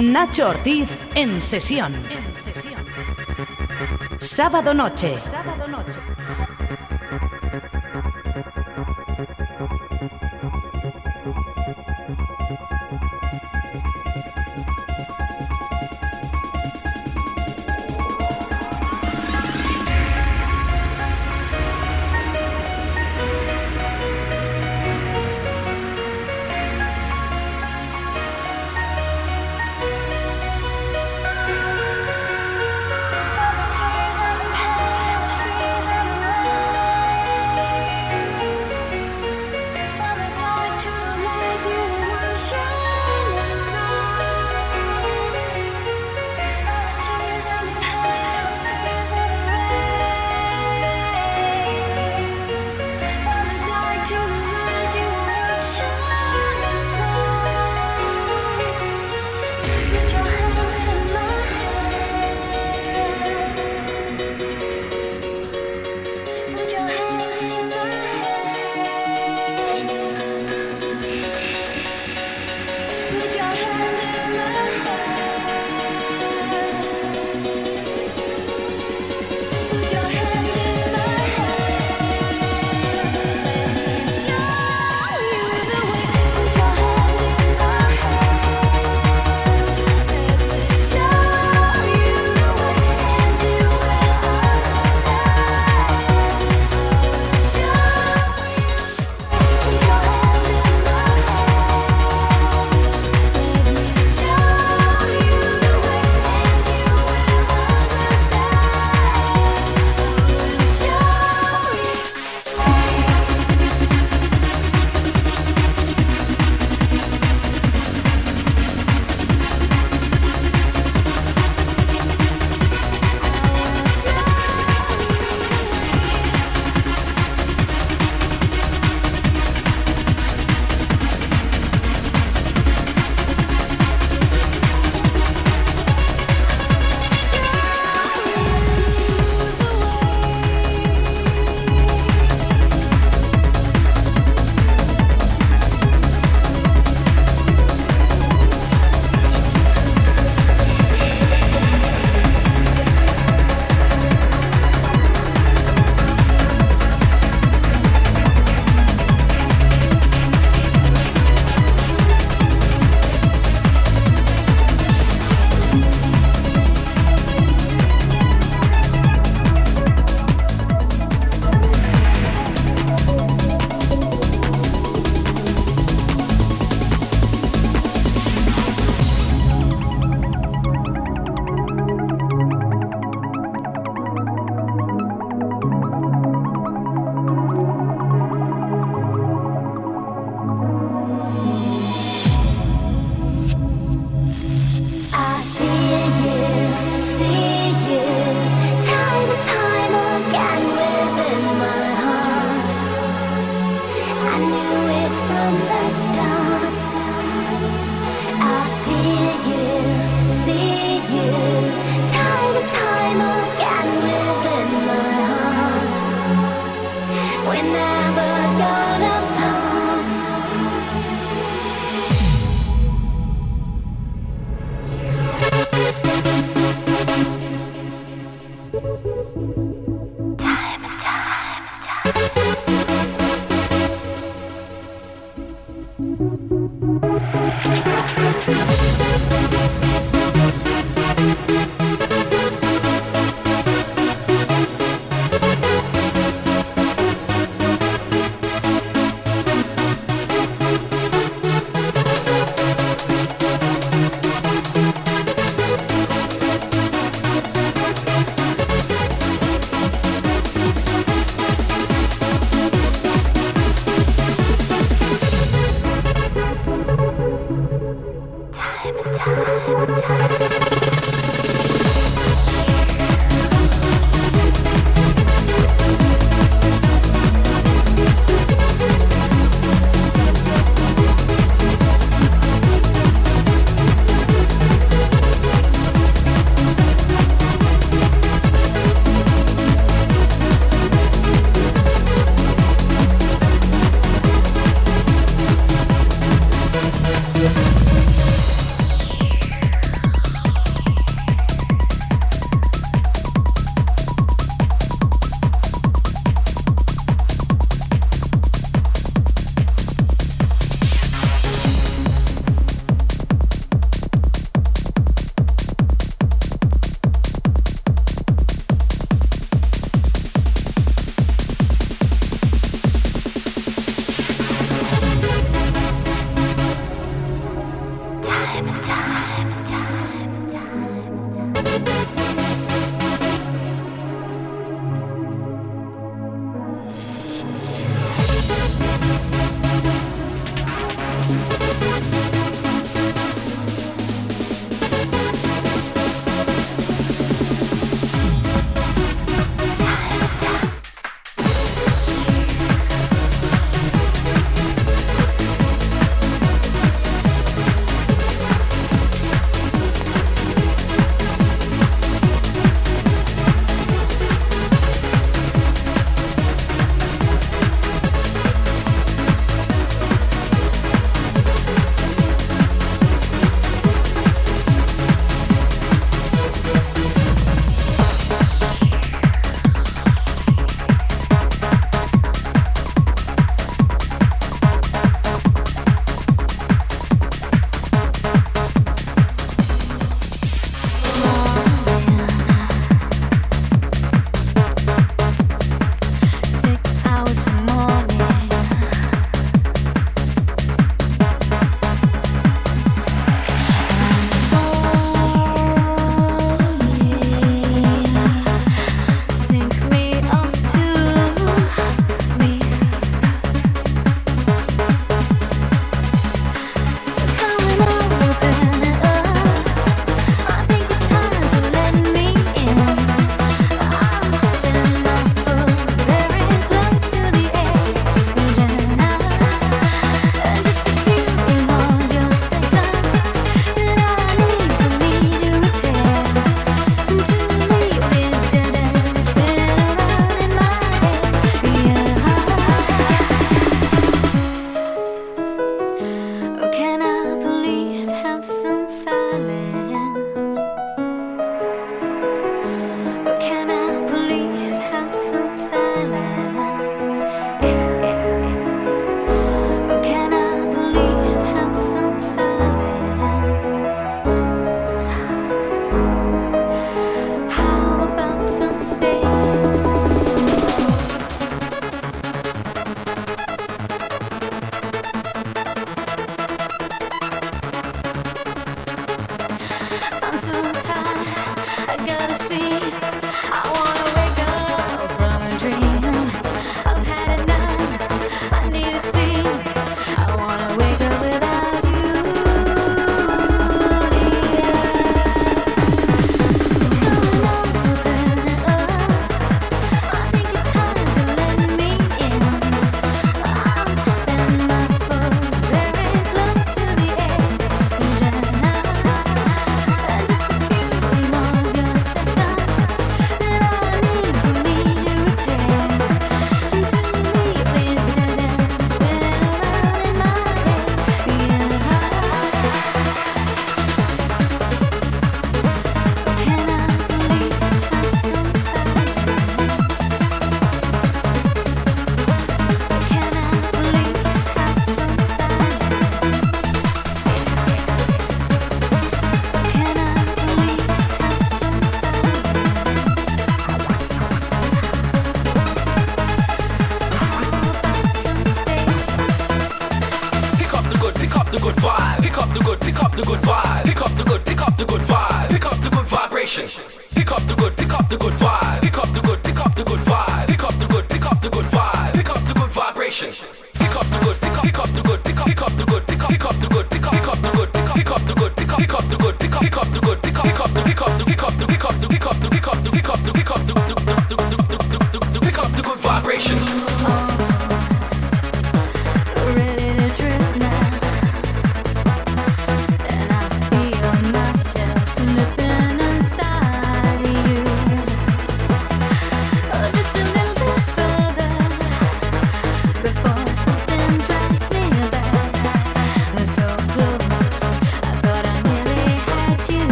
Nacho Ortiz en sesión. Sábado noche. Sábado noche.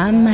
mamá.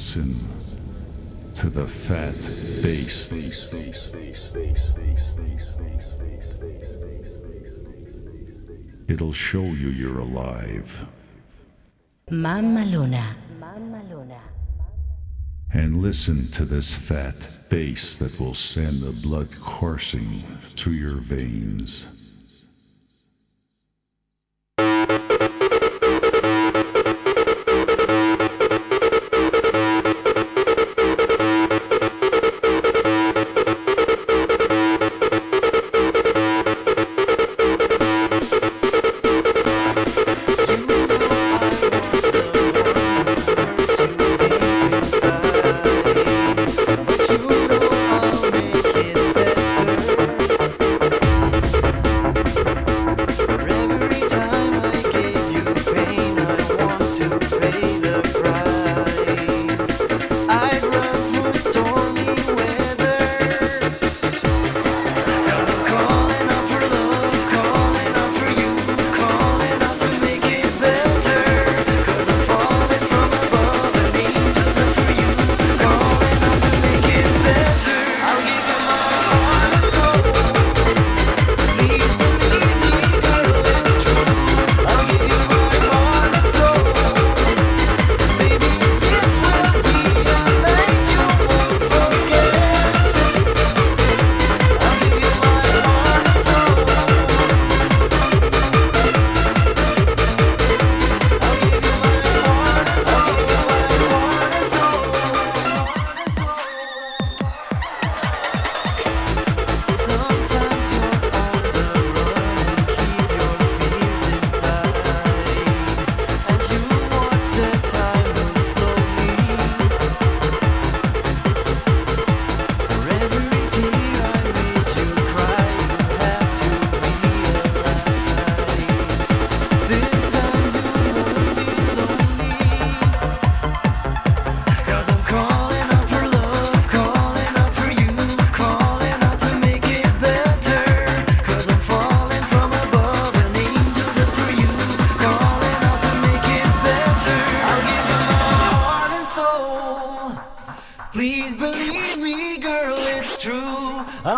Listen to the fat bass. It'll show you you're alive. Mamma Luna. And listen to this fat bass that will send the blood coursing through your veins.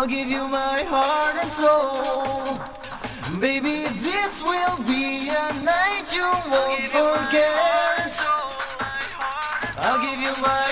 I'll give you my heart and soul. Baby, this will be a night you won't forget. I'll give you my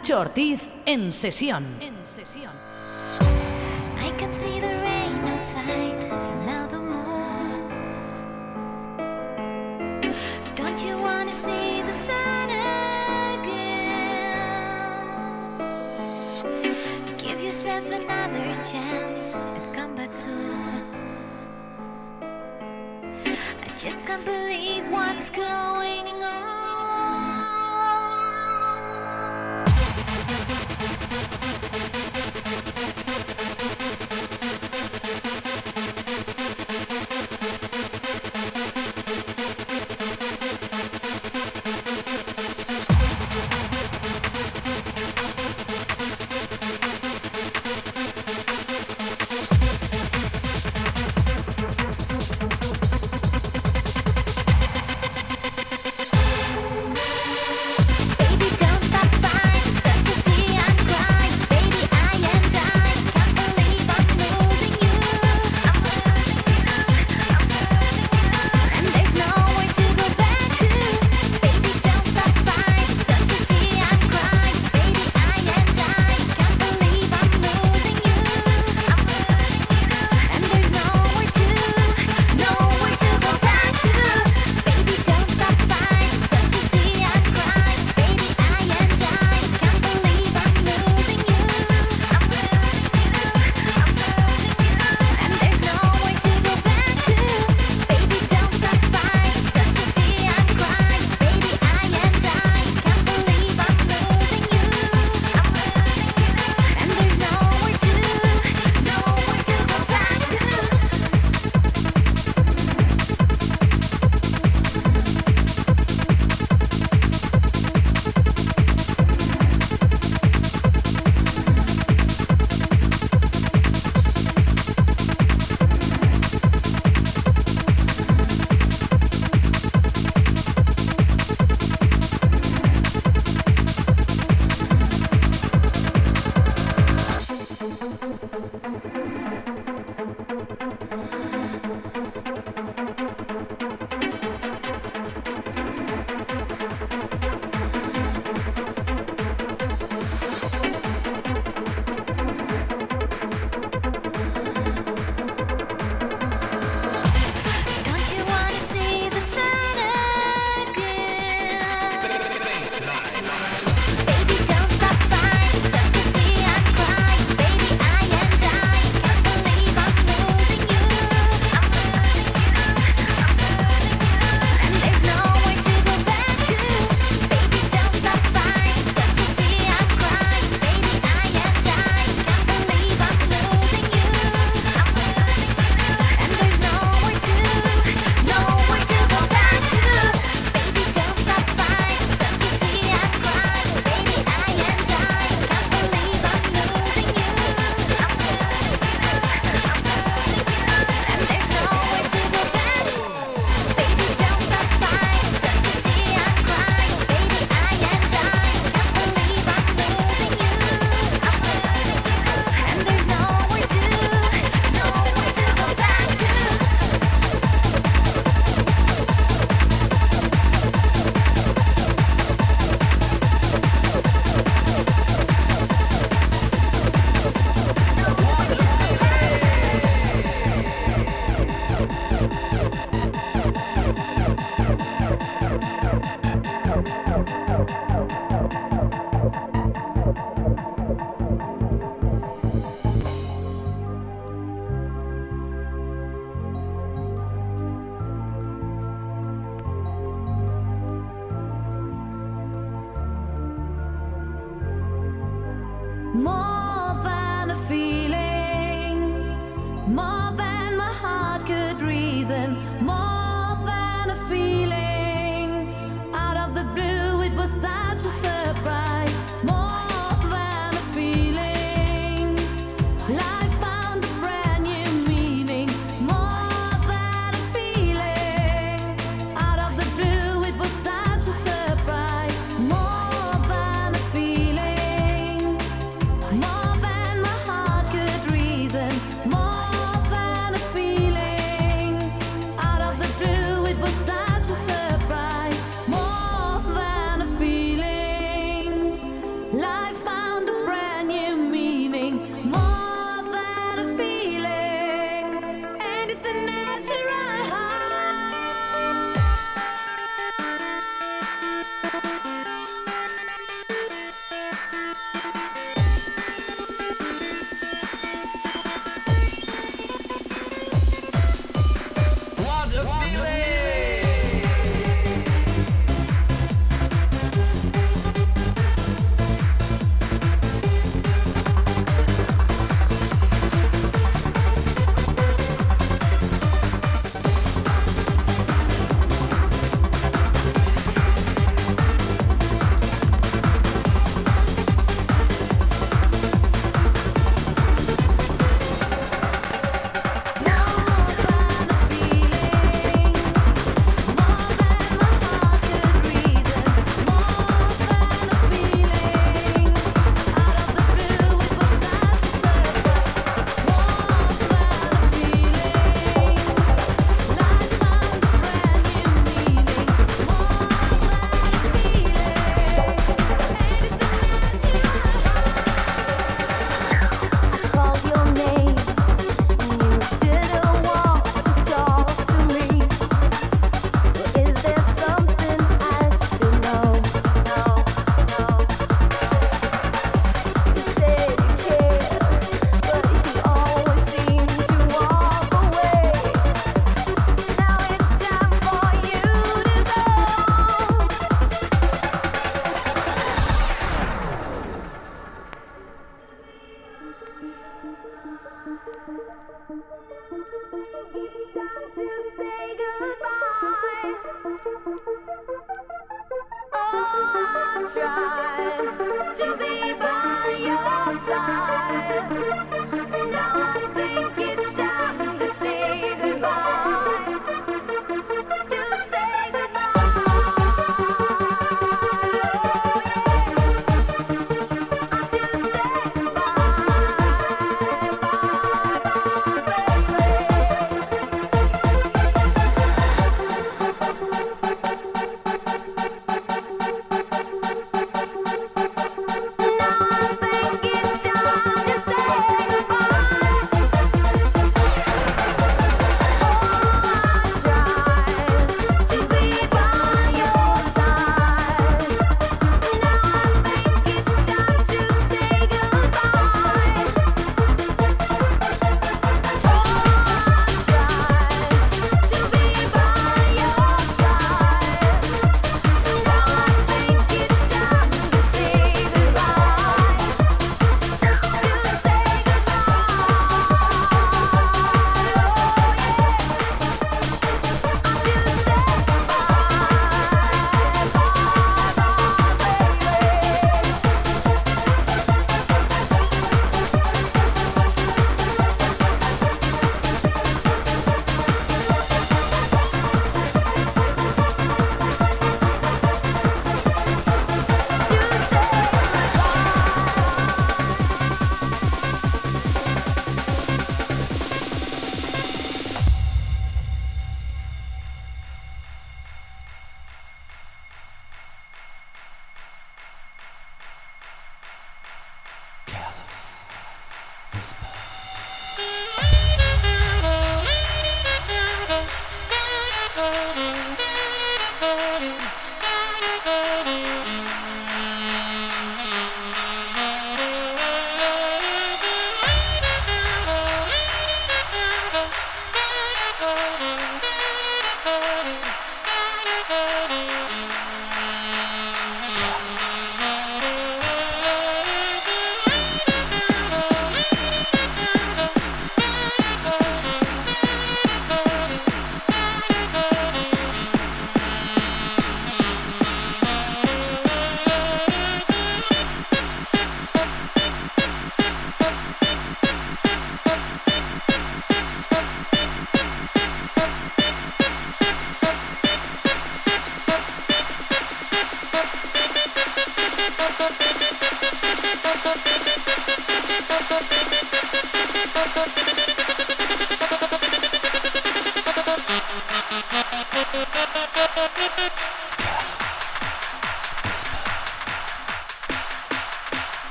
Nacho Ortiz en sesión.